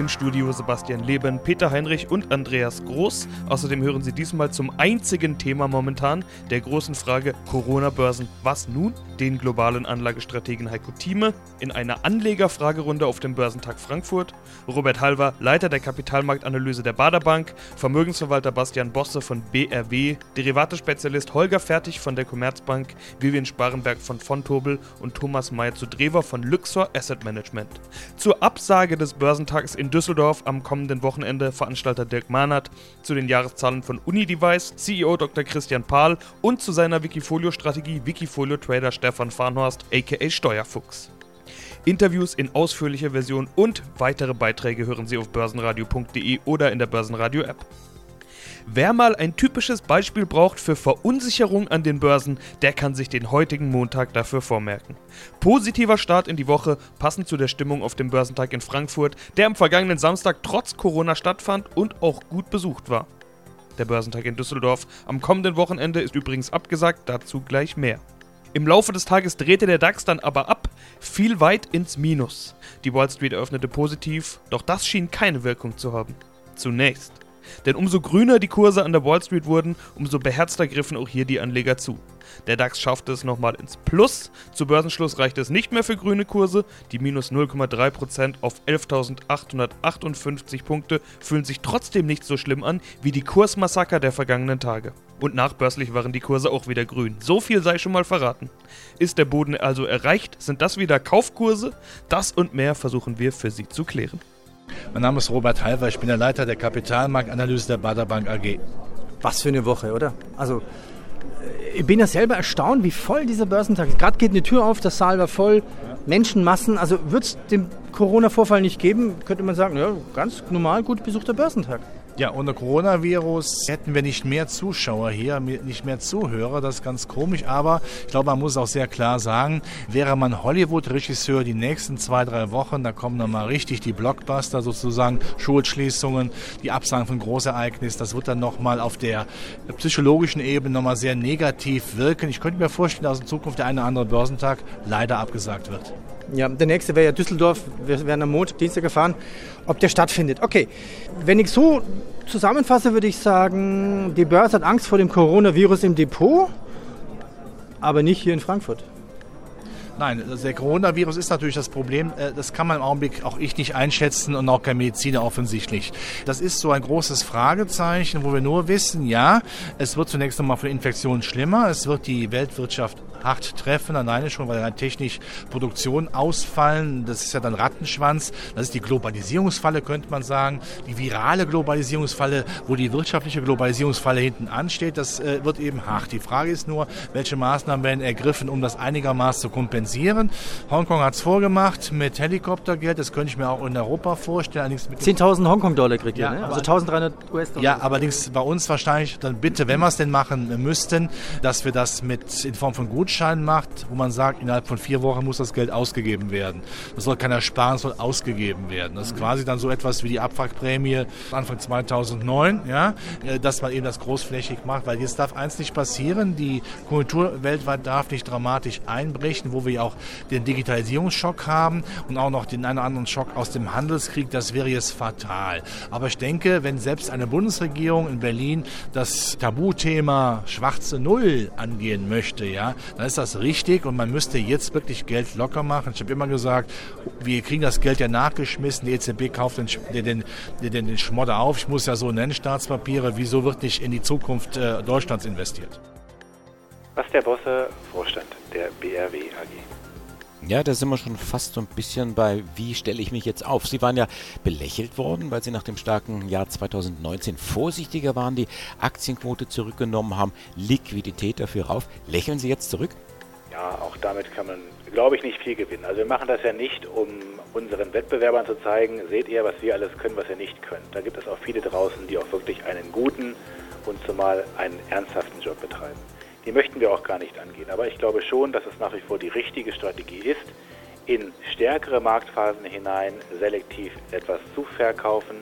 Im Studio Sebastian Leben, Peter Heinrich und Andreas Groß. Außerdem hören Sie diesmal zum einzigen Thema momentan, der großen Frage Corona-Börsen. Was nun? Den globalen Anlagestrategen Heiko Thieme in einer Anlegerfragerunde auf dem Börsentag Frankfurt. Robert Halver, Leiter der Kapitalmarktanalyse der Baderbank. Vermögensverwalter Bastian Bosse von BRW. Derivatespezialist Holger Fertig von der Commerzbank. Vivian Sparenberg von Fontobel und Thomas Meyer zu Drewer von Luxor Asset Management. Zur Absage des Börsentags in Düsseldorf am kommenden Wochenende Veranstalter Dirk Mahnert, zu den Jahreszahlen von Unidevice, CEO Dr. Christian Pahl und zu seiner Wikifolio-Strategie Wikifolio Trader Stefan Farnhorst aka Steuerfuchs. Interviews in ausführlicher Version und weitere Beiträge hören Sie auf börsenradio.de oder in der Börsenradio-App. Wer mal ein typisches Beispiel braucht für Verunsicherung an den Börsen, der kann sich den heutigen Montag dafür vormerken. Positiver Start in die Woche, passend zu der Stimmung auf dem Börsentag in Frankfurt, der am vergangenen Samstag trotz Corona stattfand und auch gut besucht war. Der Börsentag in Düsseldorf am kommenden Wochenende ist übrigens abgesagt, dazu gleich mehr. Im Laufe des Tages drehte der DAX dann aber ab, viel weit ins Minus. Die Wall Street eröffnete positiv, doch das schien keine Wirkung zu haben. Zunächst. Denn umso grüner die Kurse an der Wall Street wurden, umso beherzter griffen auch hier die Anleger zu. Der DAX schaffte es nochmal ins Plus. Zu Börsenschluss reichte es nicht mehr für grüne Kurse. Die minus 0,3% auf 11.858 Punkte fühlen sich trotzdem nicht so schlimm an wie die Kursmassaker der vergangenen Tage. Und nachbörslich waren die Kurse auch wieder grün. So viel sei schon mal verraten. Ist der Boden also erreicht? Sind das wieder Kaufkurse? Das und mehr versuchen wir für Sie zu klären. Mein Name ist Robert Halver, ich bin der Leiter der Kapitalmarktanalyse der Baderbank AG. Was für eine Woche, oder? Also, ich bin ja selber erstaunt, wie voll dieser Börsentag ist. Gerade geht eine Tür auf, der Saal war voll, Menschenmassen. Also, wird es den Corona-Vorfall nicht geben, könnte man sagen, ja, ganz normal gut besuchter Börsentag. Ja, ohne Coronavirus hätten wir nicht mehr Zuschauer hier, nicht mehr Zuhörer. Das ist ganz komisch. Aber ich glaube, man muss auch sehr klar sagen, wäre man Hollywood-Regisseur die nächsten zwei, drei Wochen, da kommen dann mal richtig die Blockbuster sozusagen, Schulschließungen, die Absagen von Großereignissen. Das wird dann nochmal auf der psychologischen Ebene nochmal sehr negativ wirken. Ich könnte mir vorstellen, dass in Zukunft der eine oder andere Börsentag leider abgesagt wird. Ja, der nächste wäre ja Düsseldorf. Wir werden am Montag, Dienstag erfahren, ob der stattfindet. Okay, wenn ich so zusammenfasse, würde ich sagen, die Börse hat Angst vor dem Coronavirus im Depot, aber nicht hier in Frankfurt. Nein, der Coronavirus ist natürlich das Problem. Äh, das kann man im Augenblick auch ich nicht einschätzen und auch kein Mediziner offensichtlich. Das ist so ein großes Fragezeichen, wo wir nur wissen, ja, es wird zunächst einmal von Infektionen schlimmer. Es wird die Weltwirtschaft hart treffen, alleine schon, weil dann technisch Produktion ausfallen. Das ist ja dann Rattenschwanz. Das ist die Globalisierungsfalle, könnte man sagen. Die virale Globalisierungsfalle, wo die wirtschaftliche Globalisierungsfalle hinten ansteht, das äh, wird eben hart. Die Frage ist nur, welche Maßnahmen werden ergriffen, um das einigermaßen zu kompensieren. Hongkong hat es vorgemacht mit Helikoptergeld. Das könnte ich mir auch in Europa vorstellen. 10.000 Hongkong-Dollar kriegt ihr, ja, ne? also 1.300 US-Dollar. Ja, allerdings bei uns wahrscheinlich dann bitte, wenn wir es denn machen müssten, dass wir das mit in Form von Gut Gutschein macht, wo man sagt, innerhalb von vier Wochen muss das Geld ausgegeben werden. Das soll keiner sparen, das soll ausgegeben werden. Das ist quasi dann so etwas wie die Abwrackprämie Anfang 2009, ja, äh, dass man eben das großflächig macht, weil jetzt darf eins nicht passieren, die Konjunktur weltweit darf nicht dramatisch einbrechen, wo wir auch den Digitalisierungsschock haben und auch noch den einen oder anderen Schock aus dem Handelskrieg, das wäre jetzt fatal. Aber ich denke, wenn selbst eine Bundesregierung in Berlin das Tabuthema schwarze Null angehen möchte, ja, dann ist das richtig und man müsste jetzt wirklich Geld locker machen. Ich habe immer gesagt, wir kriegen das Geld ja nachgeschmissen, die EZB kauft den, den, den, den Schmodder auf. Ich muss ja so nennen, Staatspapiere. Wieso wird nicht in die Zukunft äh, Deutschlands investiert? Was der Bosse, Vorstand der BRW AG. Ja, da sind wir schon fast so ein bisschen bei, wie stelle ich mich jetzt auf? Sie waren ja belächelt worden, weil Sie nach dem starken Jahr 2019 vorsichtiger waren, die Aktienquote zurückgenommen haben, Liquidität dafür rauf. Lächeln Sie jetzt zurück? Ja, auch damit kann man, glaube ich, nicht viel gewinnen. Also wir machen das ja nicht, um unseren Wettbewerbern zu zeigen, seht ihr, was wir alles können, was ihr nicht könnt. Da gibt es auch viele draußen, die auch wirklich einen guten und zumal einen ernsthaften Job betreiben die möchten wir auch gar nicht angehen. Aber ich glaube schon, dass es nach wie vor die richtige Strategie ist, in stärkere Marktphasen hinein selektiv etwas zu verkaufen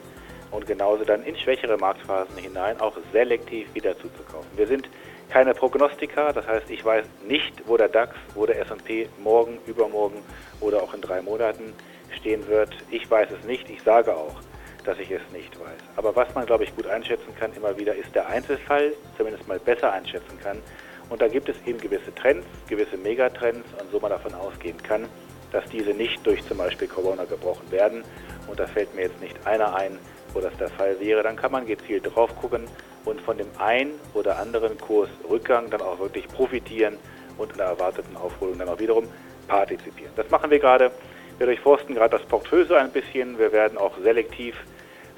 und genauso dann in schwächere Marktphasen hinein auch selektiv wieder zuzukaufen. Wir sind keine Prognostiker, das heißt, ich weiß nicht, wo der DAX, wo der S&P morgen, übermorgen oder auch in drei Monaten stehen wird. Ich weiß es nicht, ich sage auch, dass ich es nicht weiß. Aber was man, glaube ich, gut einschätzen kann immer wieder, ist der Einzelfall, zumindest mal besser einschätzen kann. Und da gibt es eben gewisse Trends, gewisse Megatrends und so man davon ausgehen kann, dass diese nicht durch zum Beispiel Corona gebrochen werden. Und da fällt mir jetzt nicht einer ein, wo das der Fall wäre. Dann kann man gezielt drauf gucken und von dem einen oder anderen Kursrückgang dann auch wirklich profitieren und in der erwarteten Aufholung dann auch wiederum partizipieren. Das machen wir gerade. Wir durchforsten gerade das Portfolio ein bisschen. Wir werden auch selektiv,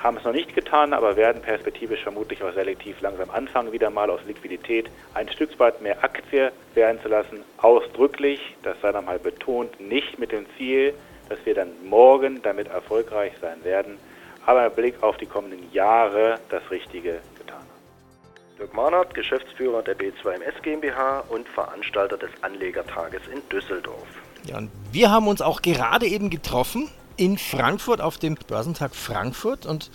haben es noch nicht getan, aber werden perspektivisch vermutlich auch selektiv langsam anfangen, wieder mal aus Liquidität ein Stück weit mehr Aktie werden zu lassen. Ausdrücklich, das sei nochmal betont, nicht mit dem Ziel, dass wir dann morgen damit erfolgreich sein werden, aber im Blick auf die kommenden Jahre das Richtige getan haben. Dirk Mahnert, Geschäftsführer der B2MS GmbH und Veranstalter des Anlegertages in Düsseldorf. Ja, und wir haben uns auch gerade eben getroffen in Frankfurt auf dem Börsentag Frankfurt und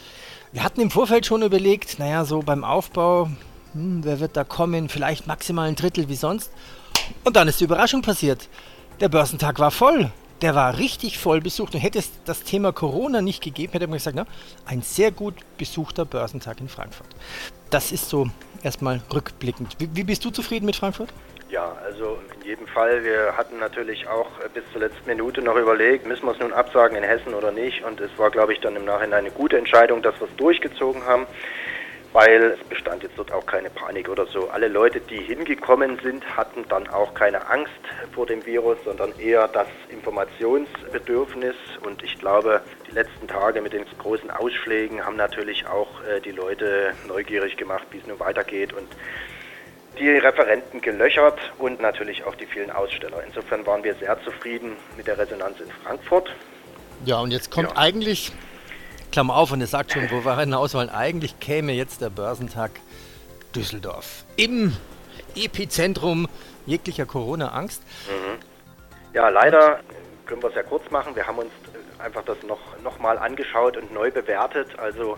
wir hatten im Vorfeld schon überlegt, naja, so beim Aufbau, hm, wer wird da kommen, vielleicht maximal ein Drittel wie sonst. Und dann ist die Überraschung passiert. Der Börsentag war voll. Der war richtig voll besucht und hätte es das Thema Corona nicht gegeben, hätte man gesagt, na, ein sehr gut besuchter Börsentag in Frankfurt. Das ist so erstmal rückblickend. Wie, wie bist du zufrieden mit Frankfurt? Ja, also in jedem Fall. Wir hatten natürlich auch bis zur letzten Minute noch überlegt, müssen wir es nun absagen in Hessen oder nicht. Und es war, glaube ich, dann im Nachhinein eine gute Entscheidung, dass wir es durchgezogen haben, weil es bestand jetzt dort auch keine Panik oder so. Alle Leute, die hingekommen sind, hatten dann auch keine Angst vor dem Virus, sondern eher das Informationsbedürfnis. Und ich glaube, die letzten Tage mit den großen Ausschlägen haben natürlich auch äh, die Leute neugierig gemacht, wie es nun weitergeht. Und die Referenten gelöchert und natürlich auch die vielen Aussteller. Insofern waren wir sehr zufrieden mit der Resonanz in Frankfurt. Ja, und jetzt kommt Ja. eigentlich, Klammer auf, und es sagt schon, wo wir hinaus wollen, eigentlich käme jetzt der Börsentag Düsseldorf. Im Epizentrum jeglicher Corona-Angst. Ja, leider können wir es ja kurz machen. Wir haben uns äh, einfach das noch, noch mal angeschaut und neu bewertet. Also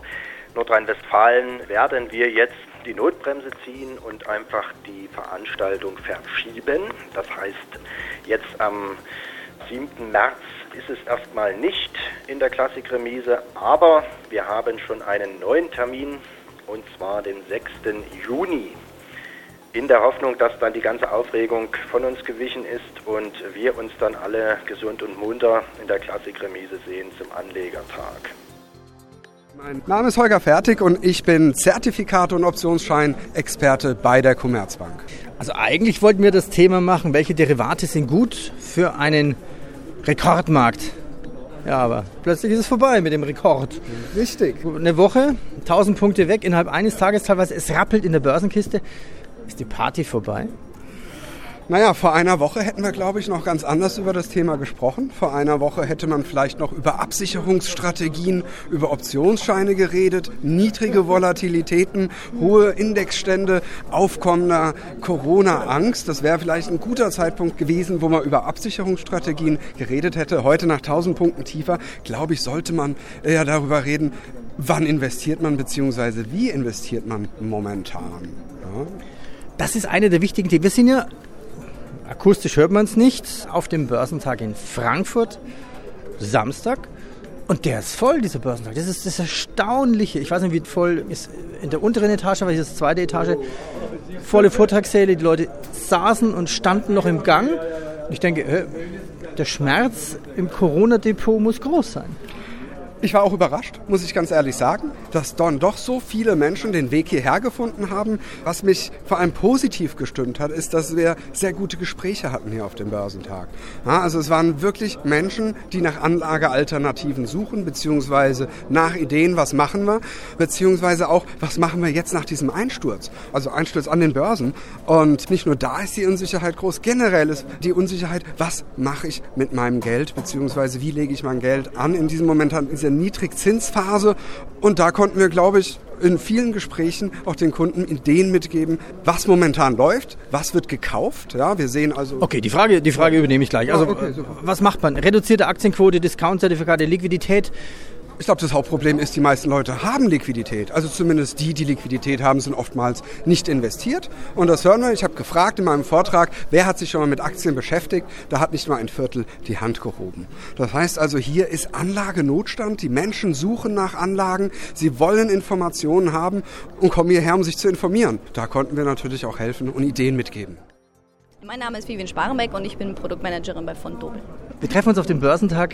Nordrhein-Westfalen werden wir jetzt die Notbremse ziehen und einfach die Veranstaltung verschieben. Das heißt, jetzt am 7. März ist es erstmal nicht in der Klassikremise, aber wir haben schon einen neuen Termin und zwar den 6. Juni in der Hoffnung, dass dann die ganze Aufregung von uns gewichen ist und wir uns dann alle gesund und munter in der Klassikremise sehen zum Anlegertag. Mein Name ist Holger Fertig und ich bin Zertifikate und Optionsschein-Experte bei der Commerzbank. Also eigentlich wollten wir das Thema machen, welche Derivate sind gut für einen Rekordmarkt. Ja, aber plötzlich ist es vorbei mit dem Rekord. Richtig. Eine Woche, 1000 Punkte weg innerhalb eines Tages teilweise. Es rappelt in der Börsenkiste. Ist die Party vorbei? Naja, vor einer Woche hätten wir, glaube ich, noch ganz anders über das Thema gesprochen. Vor einer Woche hätte man vielleicht noch über Absicherungsstrategien, über Optionsscheine geredet, niedrige Volatilitäten, hohe Indexstände, aufkommender Corona-Angst. Das wäre vielleicht ein guter Zeitpunkt gewesen, wo man über Absicherungsstrategien geredet hätte. Heute nach 1000 Punkten tiefer, glaube ich, sollte man ja darüber reden, wann investiert man bzw. wie investiert man momentan. Ja. Das ist eine der wichtigen Themen. Wir sind ja, akustisch hört man es nicht, auf dem Börsentag in Frankfurt, Samstag. Und der ist voll, dieser Börsentag. Das ist das Erstaunliche. Ich weiß nicht, wie voll ist in der unteren Etage, weil hier ist die zweite Etage. Volle Vortragssäle, die Leute saßen und standen noch im Gang. Und ich denke, der Schmerz im Corona-Depot muss groß sein. Ich war auch überrascht, muss ich ganz ehrlich sagen, dass dann doch so viele Menschen den Weg hierher gefunden haben. Was mich vor allem positiv gestimmt hat, ist, dass wir sehr gute Gespräche hatten hier auf dem Börsentag. Ja, also es waren wirklich Menschen, die nach Anlagealternativen suchen, beziehungsweise nach Ideen, was machen wir, beziehungsweise auch, was machen wir jetzt nach diesem Einsturz, also Einsturz an den Börsen. Und nicht nur da ist die Unsicherheit groß, generell ist die Unsicherheit, was mache ich mit meinem Geld, beziehungsweise wie lege ich mein Geld an in diesem Moment, in dieser Niedrigzinsphase. Und da konnten wir, glaube ich, in vielen Gesprächen auch den Kunden Ideen mitgeben, was momentan läuft, was wird gekauft. Ja, wir sehen also. Okay, die Frage, die Frage übernehme ich gleich. Also, oh, okay, was macht man? Reduzierte Aktienquote, Discount-Zertifikate, Liquidität. Ich glaube, das Hauptproblem ist, die meisten Leute haben Liquidität. Also zumindest die, die Liquidität haben, sind oftmals nicht investiert. Und das hören wir. Ich habe gefragt in meinem Vortrag, wer hat sich schon mal mit Aktien beschäftigt? Da hat nicht mal ein Viertel die Hand gehoben. Das heißt also, hier ist Anlagenotstand. Die Menschen suchen nach Anlagen. Sie wollen Informationen haben und kommen hierher, um sich zu informieren. Da konnten wir natürlich auch helfen und Ideen mitgeben. Mein Name ist Vivian Sparenbeck und ich bin Produktmanagerin bei von Dobel. Wir treffen uns auf dem Börsentag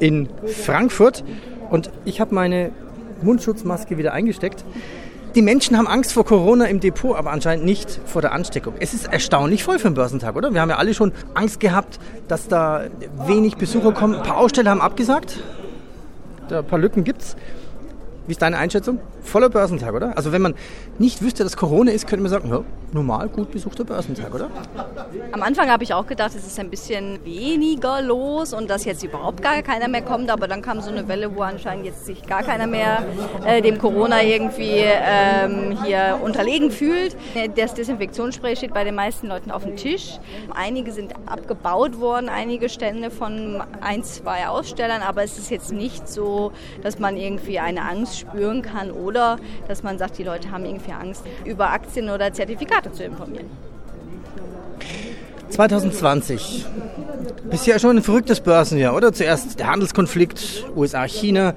in Frankfurt und ich habe meine Mundschutzmaske wieder eingesteckt. Die Menschen haben Angst vor Corona im Depot, aber anscheinend nicht vor der Ansteckung. Es ist erstaunlich voll für den Börsentag, oder? Wir haben ja alle schon Angst gehabt, dass da wenig Besucher kommen. Ein paar Aussteller haben abgesagt. ein paar Lücken gibt's. Wie ist deine Einschätzung? Voller Börsentag, oder? Also wenn man nicht wüsste, dass Corona ist, könnte man sagen, ja, normal gut besuchter Börsentag, oder? Am Anfang habe ich auch gedacht, es ist ein bisschen weniger los und dass jetzt überhaupt gar keiner mehr kommt, aber dann kam so eine Welle, wo anscheinend jetzt sich gar keiner mehr äh, dem Corona irgendwie ähm, hier unterlegen fühlt. Das Desinfektionsspray steht bei den meisten Leuten auf dem Tisch. Einige sind abgebaut worden, einige Stände von ein, zwei Ausstellern, aber es ist jetzt nicht so, dass man irgendwie eine Angst spüren kann oder dass man sagt, die Leute haben irgendwie Angst, über Aktien oder Zertifikate zu informieren. 2020. Bisher schon ein verrücktes Börsenjahr, oder? Zuerst der Handelskonflikt USA-China,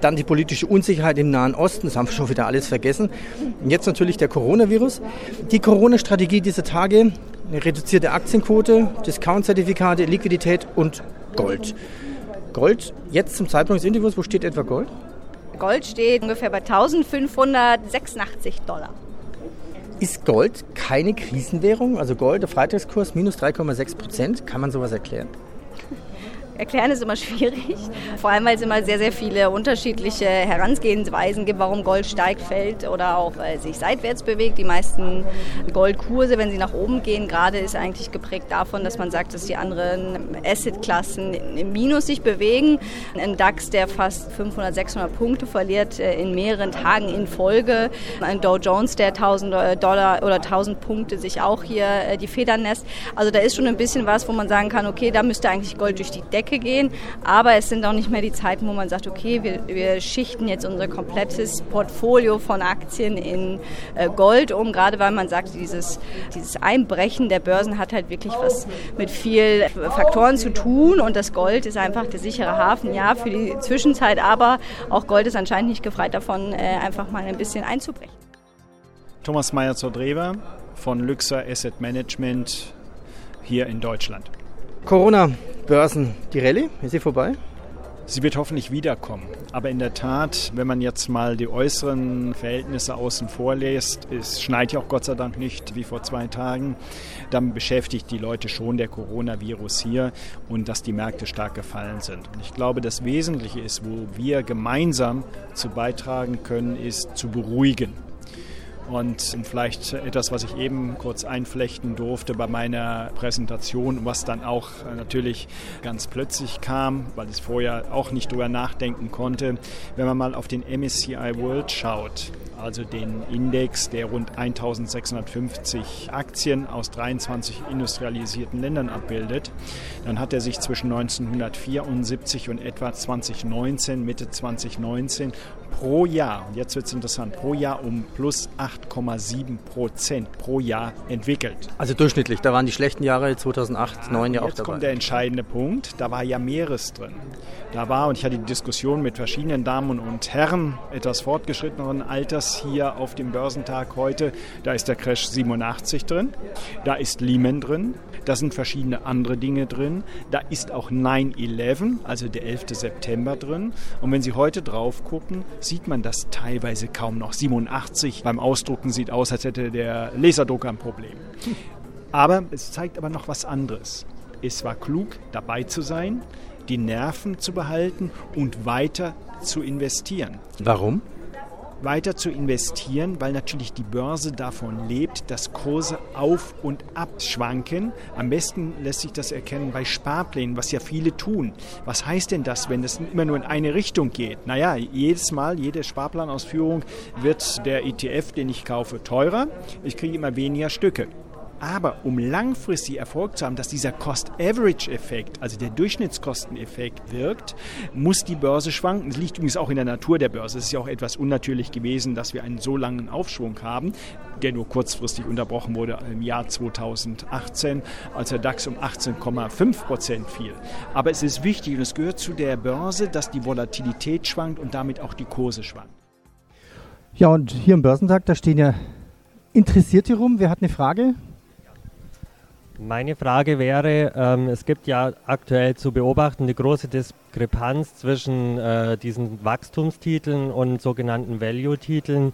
dann die politische Unsicherheit im Nahen Osten, das haben wir schon wieder alles vergessen. Und jetzt natürlich der Coronavirus. Die Corona-Strategie dieser Tage, eine reduzierte Aktienquote, Discount-Zertifikate, Liquidität und Gold. Gold, jetzt zum Zeitpunkt des Interviews, wo steht etwa Gold? Gold steht ungefähr bei 1586 Dollar. Ist Gold keine Krisenwährung? Also Gold, der Freitagskurs minus 3,6 Prozent. Kann man sowas erklären? Erklären ist immer schwierig, vor allem weil es immer sehr, sehr viele unterschiedliche Herangehensweisen gibt, warum Gold steigt, fällt oder auch äh, sich seitwärts bewegt. Die meisten Goldkurse, wenn sie nach oben gehen, gerade ist eigentlich geprägt davon, dass man sagt, dass die anderen Assetklassen im Minus sich bewegen. Ein DAX, der fast 500, 600 Punkte verliert äh, in mehreren Tagen in Folge. Ein Dow Jones, der 1000 äh, Dollar oder 1000 Punkte sich auch hier äh, die Federn lässt. Also da ist schon ein bisschen was, wo man sagen kann, okay, da müsste eigentlich Gold durch die Decke Decke gehen. Aber es sind auch nicht mehr die Zeiten, wo man sagt, okay, wir, wir schichten jetzt unser komplettes Portfolio von Aktien in äh, Gold um, gerade weil man sagt, dieses, dieses Einbrechen der Börsen hat halt wirklich was mit viel Faktoren zu tun und das Gold ist einfach der sichere Hafen, ja, für die Zwischenzeit, aber auch Gold ist anscheinend nicht gefreit davon, äh, einfach mal ein bisschen einzubrechen. Thomas Meyer zur Drewer von Luxor Asset Management hier in Deutschland. Corona-Börsen, die Rallye, ist sie vorbei? Sie wird hoffentlich wiederkommen. Aber in der Tat, wenn man jetzt mal die äußeren Verhältnisse außen vor lässt, es schneit ja auch Gott sei Dank nicht wie vor zwei Tagen, dann beschäftigt die Leute schon der Coronavirus hier und dass die Märkte stark gefallen sind. Und ich glaube, das Wesentliche ist, wo wir gemeinsam zu beitragen können, ist zu beruhigen. Und vielleicht etwas, was ich eben kurz einflechten durfte bei meiner Präsentation, was dann auch natürlich ganz plötzlich kam, weil ich vorher auch nicht drüber nachdenken konnte. Wenn man mal auf den MSCI World schaut, also den Index, der rund 1650 Aktien aus 23 industrialisierten Ländern abbildet, dann hat er sich zwischen 1974 und etwa 2019, Mitte 2019 pro Jahr, und jetzt wird es interessant, pro Jahr um plus 8,7 Prozent pro Jahr entwickelt. Also durchschnittlich, da waren die schlechten Jahre 2008, 2009 ja, ja auch dabei. Jetzt kommt der entscheidende Punkt, da war ja Meeres drin. Da war, und ich hatte die Diskussion mit verschiedenen Damen und Herren etwas fortgeschritteneren Alters hier auf dem Börsentag heute, da ist der Crash 87 drin, da ist Lehman drin, da sind verschiedene andere Dinge drin, da ist auch 9-11, also der 11. September drin. Und wenn Sie heute drauf gucken, sieht man das teilweise kaum noch. 87 beim Ausdrucken sieht aus, als hätte der Laserdrucker ein Problem. Aber es zeigt aber noch was anderes. Es war klug, dabei zu sein, die Nerven zu behalten und weiter zu investieren. Warum? Weiter zu investieren, weil natürlich die Börse davon lebt, dass Kurse auf und ab schwanken. Am besten lässt sich das erkennen bei Sparplänen, was ja viele tun. Was heißt denn das, wenn es immer nur in eine Richtung geht? Naja, jedes Mal, jede Sparplanausführung wird der ETF, den ich kaufe, teurer. Ich kriege immer weniger Stücke. Aber um langfristig Erfolg zu haben, dass dieser Cost-Average-Effekt, also der Durchschnittskosteneffekt wirkt, muss die Börse schwanken. Das liegt übrigens auch in der Natur der Börse. Es ist ja auch etwas unnatürlich gewesen, dass wir einen so langen Aufschwung haben, der nur kurzfristig unterbrochen wurde im Jahr 2018, als der DAX um 18,5 Prozent fiel. Aber es ist wichtig und es gehört zu der Börse, dass die Volatilität schwankt und damit auch die Kurse schwanken. Ja, und hier am Börsentag, da stehen ja Interessierte rum. Wer hat eine Frage? Meine Frage wäre, ähm, es gibt ja aktuell zu beobachten die große Diskrepanz zwischen äh, diesen Wachstumstiteln und sogenannten Value-Titeln.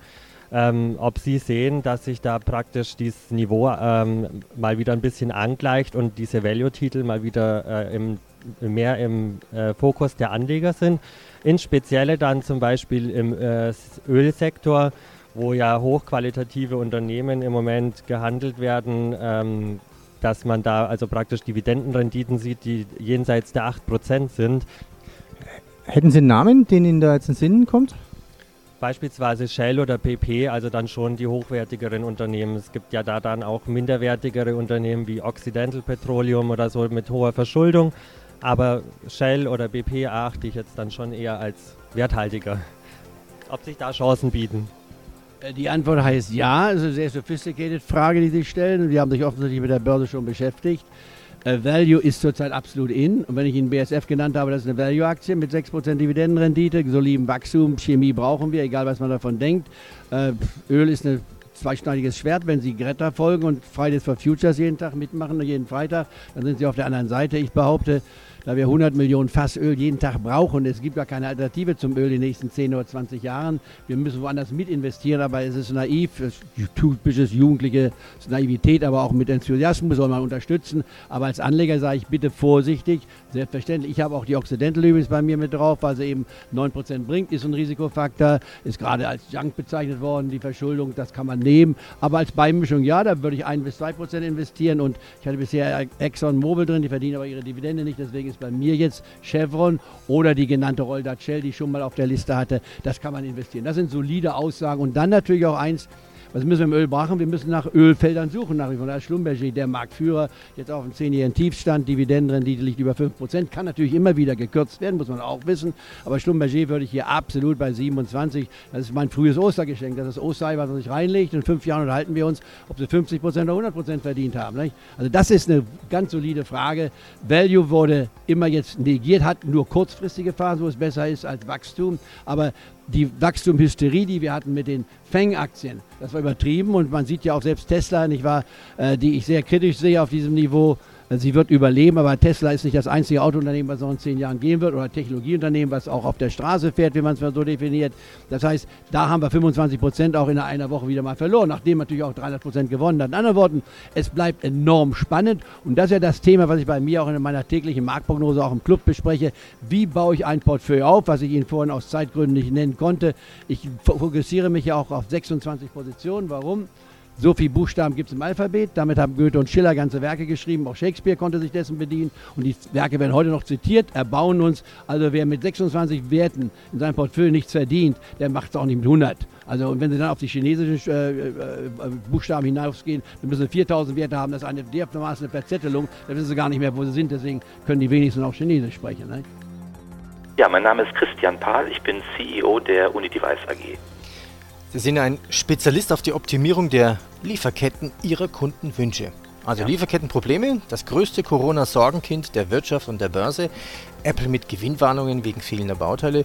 Ähm, ob Sie sehen, dass sich da praktisch dieses Niveau ähm, mal wieder ein bisschen angleicht und diese Value-Titel mal wieder äh, im, mehr im äh, Fokus der Anleger sind. Insbesondere dann zum Beispiel im äh, Ölsektor, wo ja hochqualitative Unternehmen im Moment gehandelt werden, ähm, dass man da also praktisch Dividendenrenditen sieht, die jenseits der 8% sind. Hätten Sie einen Namen, den Ihnen da jetzt in den Sinn kommt? Beispielsweise Shell oder PP, also dann schon die hochwertigeren Unternehmen. Es gibt ja da dann auch minderwertigere Unternehmen wie Occidental Petroleum oder so mit hoher Verschuldung. Aber Shell oder BP achte ich jetzt dann schon eher als werthaltiger. Ob sich da Chancen bieten? Äh, die Antwort heißt ja. Es ist eine sehr sophisticated Frage, die Sie stellen. Sie haben sich offensichtlich mit der Börse schon beschäftigt. Uh, Value ist zurzeit absolut in. Und wenn ich Ihnen BSF genannt habe, das ist eine Value-Aktie mit 6% Dividendenrendite, soliden Wachstum, Chemie brauchen wir, egal was man davon denkt. Uh, Öl ist ein zweischneidiges Schwert. Wenn Sie Greta folgen und Fridays for Futures jeden Tag mitmachen, jeden Freitag, dann sind Sie auf der anderen Seite. Ich behaupte, da wir 100 Millionen Fass Öl jeden Tag brauchen. Es gibt gar keine Alternative zum Öl in den nächsten 10 oder 20 Jahren. Wir müssen woanders mit investieren, aber es ist naiv, typisches jugendliche Naivität, aber auch mit Enthusiasmus soll man unterstützen. Aber als Anleger sage ich bitte vorsichtig. Selbstverständlich, ich habe auch die Occidental übrigens bei mir mit drauf, weil sie eben 9% bringt, ist ein Risikofaktor, ist gerade als Junk bezeichnet worden, die Verschuldung, das kann man nehmen. Aber als Beimischung, ja, da würde ich 1 bis 2% investieren und ich hatte bisher Exxon Mobil drin, die verdienen aber ihre Dividende nicht, deswegen ist bei mir jetzt Chevron oder die genannte Shell, die ich schon mal auf der Liste hatte. Das kann man investieren. Das sind solide Aussagen. Und dann natürlich auch eins, was müssen wir im Öl machen? Wir müssen nach Ölfeldern suchen. Nach wie vor. Da ist Schlumberger der Marktführer, jetzt auf dem 10-jährigen Tiefstand. Dividendenrendite liegt über 5%. Kann natürlich immer wieder gekürzt werden, muss man auch wissen. Aber Schlumberger würde ich hier absolut bei 27. Das ist mein frühes Ostergeschenk. Das ist das Osterei, was man sich reinlegt. In fünf Jahren unterhalten wir uns, ob sie 50% oder 100% verdient haben. Nicht? Also das ist eine ganz solide Frage. Value wurde immer jetzt negiert, hat nur kurzfristige Phasen, wo es besser ist als Wachstum. Aber die Wachstumhysterie, die wir hatten mit den Fang-Aktien, das war übertrieben. Und man sieht ja auch selbst Tesla, nicht wahr, äh, die ich sehr kritisch sehe auf diesem Niveau, Sie wird überleben, aber Tesla ist nicht das einzige Autounternehmen, was noch in zehn Jahren gehen wird, oder Technologieunternehmen, was auch auf der Straße fährt, wie man es mal so definiert. Das heißt, da haben wir 25 Prozent auch in einer Woche wieder mal verloren, nachdem natürlich auch 300 Prozent gewonnen hat. In anderen Worten, es bleibt enorm spannend und das ist ja das Thema, was ich bei mir auch in meiner täglichen Marktprognose auch im Club bespreche. Wie baue ich ein Portfolio auf, was ich Ihnen vorhin aus Zeitgründen nicht nennen konnte. Ich fokussiere mich ja auch auf 26 Positionen. Warum? So viele Buchstaben gibt es im Alphabet. Damit haben Goethe und Schiller ganze Werke geschrieben. Auch Shakespeare konnte sich dessen bedienen. Und die Werke werden heute noch zitiert, erbauen uns. Also wer mit 26 Werten in seinem Portfolio nichts verdient, der macht es auch nicht mit 100. Also und wenn Sie dann auf die chinesischen äh, äh, Buchstaben hinausgehen, dann müssen Sie 4000 Werte haben. Das ist eine dermaßen Verzettelung. Da wissen Sie gar nicht mehr, wo Sie sind. Deswegen können die wenigsten auch Chinesisch sprechen. Ne? Ja, mein Name ist Christian Pahl. Ich bin CEO der Unidevice AG. Sie sind ein Spezialist auf die Optimierung der Lieferketten Ihrer Kundenwünsche. Also ja. Lieferkettenprobleme, das größte Corona-Sorgenkind der Wirtschaft und der Börse. Apple mit Gewinnwarnungen wegen fehlender Bauteile.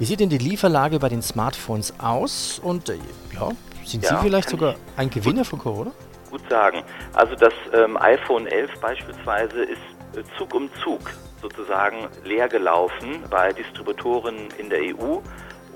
Wie sieht denn die Lieferlage bei den Smartphones aus? Und äh, ja, sind ja, Sie vielleicht sogar ein Gewinner von Corona? Gut sagen. Also das ähm, iPhone 11 beispielsweise ist äh, Zug um Zug sozusagen leer gelaufen bei Distributoren in der EU.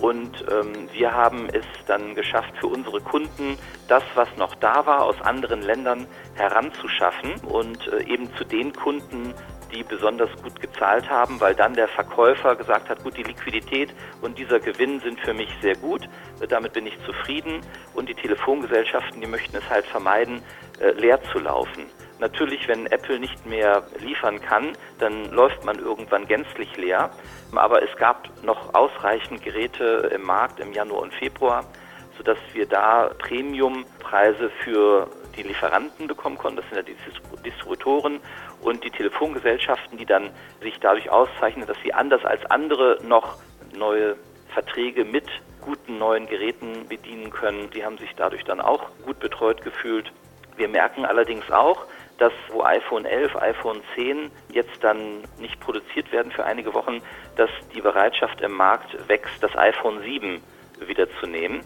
Und ähm, wir haben es dann geschafft, für unsere Kunden das, was noch da war, aus anderen Ländern heranzuschaffen und äh, eben zu den Kunden die besonders gut gezahlt haben, weil dann der Verkäufer gesagt hat, gut, die Liquidität und dieser Gewinn sind für mich sehr gut, damit bin ich zufrieden und die Telefongesellschaften, die möchten es halt vermeiden, äh, leer zu laufen. Natürlich, wenn Apple nicht mehr liefern kann, dann läuft man irgendwann gänzlich leer. Aber es gab noch ausreichend Geräte im Markt im Januar und Februar, sodass wir da Premiumpreise für die Lieferanten bekommen konnten. Das sind ja die Distributoren und die Telefongesellschaften, die dann sich dadurch auszeichnen, dass sie anders als andere noch neue Verträge mit guten neuen Geräten bedienen können. Die haben sich dadurch dann auch gut betreut gefühlt. Wir merken allerdings auch, dass wo iPhone 11, iPhone 10 jetzt dann nicht produziert werden für einige Wochen, dass die Bereitschaft im Markt wächst, das iPhone 7 wieder zu nehmen.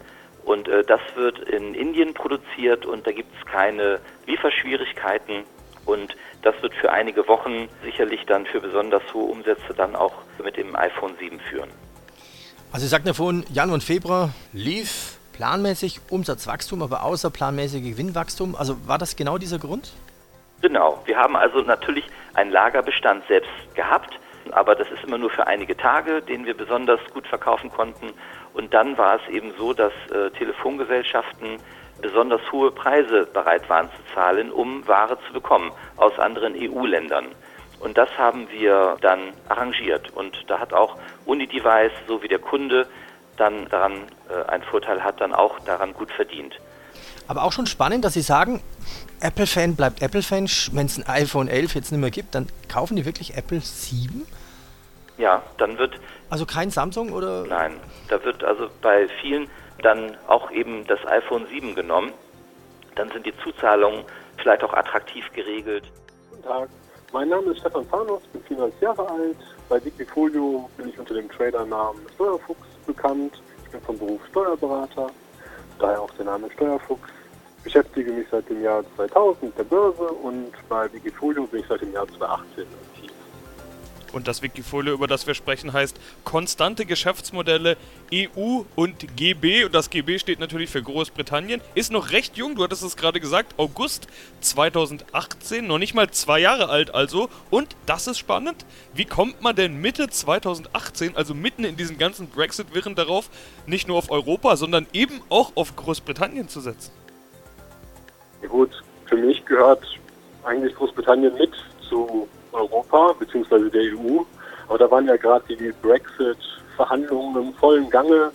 Und äh, das wird in Indien produziert und da gibt es keine Lieferschwierigkeiten. Und das wird für einige Wochen sicherlich dann für besonders hohe Umsätze dann auch mit dem iPhone 7 führen. Also Sie sagten ja vorhin, Januar und Februar lief planmäßig Umsatzwachstum, aber außerplanmäßige Gewinnwachstum. Also war das genau dieser Grund? Genau. Wir haben also natürlich einen Lagerbestand selbst gehabt, aber das ist immer nur für einige Tage, den wir besonders gut verkaufen konnten. Und dann war es eben so, dass äh, Telefongesellschaften besonders hohe Preise bereit waren zu zahlen, um Ware zu bekommen aus anderen EU-Ländern. Und das haben wir dann arrangiert. Und da hat auch Unidevice, so wie der Kunde, dann daran äh, einen Vorteil hat, dann auch daran gut verdient. Aber auch schon spannend, dass Sie sagen, Apple-Fan bleibt Apple-Fan. Wenn es ein iPhone 11 jetzt nicht mehr gibt, dann kaufen die wirklich Apple 7? Ja, dann wird. Also kein Samsung oder? Nein, da wird also bei vielen dann auch eben das iPhone 7 genommen. Dann sind die Zuzahlungen vielleicht auch attraktiv geregelt. Guten Tag, mein Name ist Stefan Zanos, bin 34 Jahre alt. Bei Wikifolio bin ich unter dem Tradernamen Steuerfuchs bekannt. Ich bin vom Beruf Steuerberater, daher auch der Name Steuerfuchs beschäftige mich seit dem Jahr 2000 mit der Börse und bei Wikifolio bin ich seit dem Jahr 2018 aktiv. Und das Wikifolio, über das wir sprechen, heißt Konstante Geschäftsmodelle EU und GB. Und das GB steht natürlich für Großbritannien. Ist noch recht jung, du hattest es gerade gesagt, August 2018, noch nicht mal zwei Jahre alt also. Und das ist spannend, wie kommt man denn Mitte 2018, also mitten in diesen ganzen Brexit-Wirren darauf, nicht nur auf Europa, sondern eben auch auf Großbritannien zu setzen? Ja gut, für mich gehört eigentlich Großbritannien mit zu Europa bzw. der EU. Aber da waren ja gerade die Brexit-Verhandlungen im vollen Gange.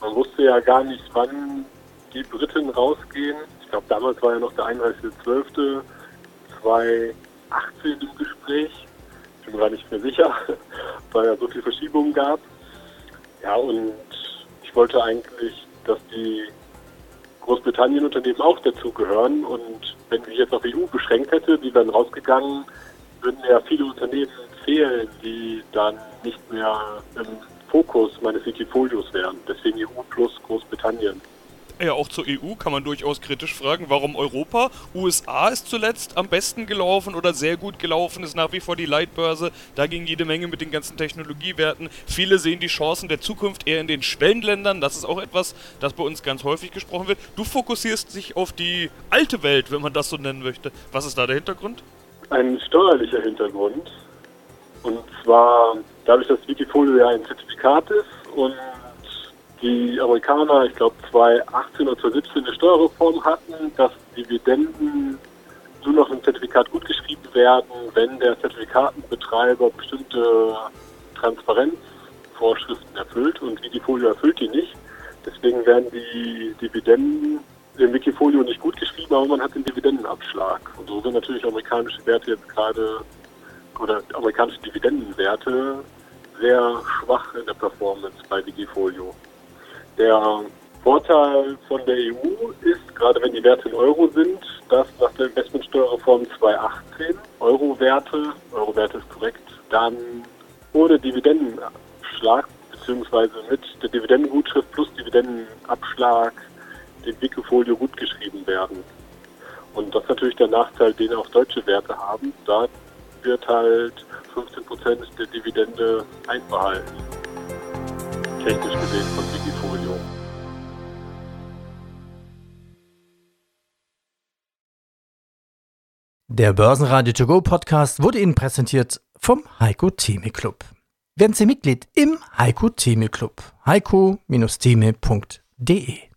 Man wusste ja gar nicht, wann die Briten rausgehen. Ich glaube, damals war ja noch der 31.12.2018 im Gespräch. Ich bin mir gar nicht mehr sicher, weil ja so viele Verschiebungen gab. Ja, und ich wollte eigentlich, dass die Großbritannien-Unternehmen auch dazugehören. Und wenn ich jetzt auf EU beschränkt hätte, die wären rausgegangen, würden ja viele Unternehmen fehlen, die dann nicht mehr im Fokus meines Wikifolios wären. Deswegen EU plus Großbritannien. Ja, auch zur EU kann man durchaus kritisch fragen, warum Europa? USA ist zuletzt am besten gelaufen oder sehr gut gelaufen, ist nach wie vor die Leitbörse. Da ging jede Menge mit den ganzen Technologiewerten. Viele sehen die Chancen der Zukunft eher in den Schwellenländern. Das ist auch etwas, das bei uns ganz häufig gesprochen wird. Du fokussierst dich auf die alte Welt, wenn man das so nennen möchte. Was ist da der Hintergrund? Ein steuerlicher Hintergrund. Und zwar dadurch, dass Wikifolio ja ein Zertifikat ist und die Amerikaner, ich glaube 2018 oder 2017 eine Steuerreform hatten, dass Dividenden nur noch im Zertifikat gutgeschrieben werden, wenn der Zertifikatenbetreiber bestimmte Transparenzvorschriften erfüllt und Wikifolio erfüllt die nicht. Deswegen werden die Dividenden im Wikifolio nicht gut geschrieben, aber man hat den Dividendenabschlag. Und so sind natürlich amerikanische Werte jetzt gerade oder amerikanische Dividendenwerte sehr schwach in der Performance bei Wikifolio. Der Vorteil von der EU ist, gerade wenn die Werte in Euro sind, dass nach der Investmentsteuerreform 2018 Euro-Werte, Euro-Werte ist korrekt, dann ohne Dividendenabschlag beziehungsweise mit der Dividendengutschrift plus Dividendenabschlag dem Wikifolio gut geschrieben werden. Und das ist natürlich der Nachteil, den auch deutsche Werte haben. Da wird halt 15% der Dividende einbehalten technisch gesehen von Wikifolio. Der Börsenradio To Go Podcast wurde Ihnen präsentiert vom Heiko Theme Club. Werden Sie Mitglied im Heiko Theme Club. heiko-theme.de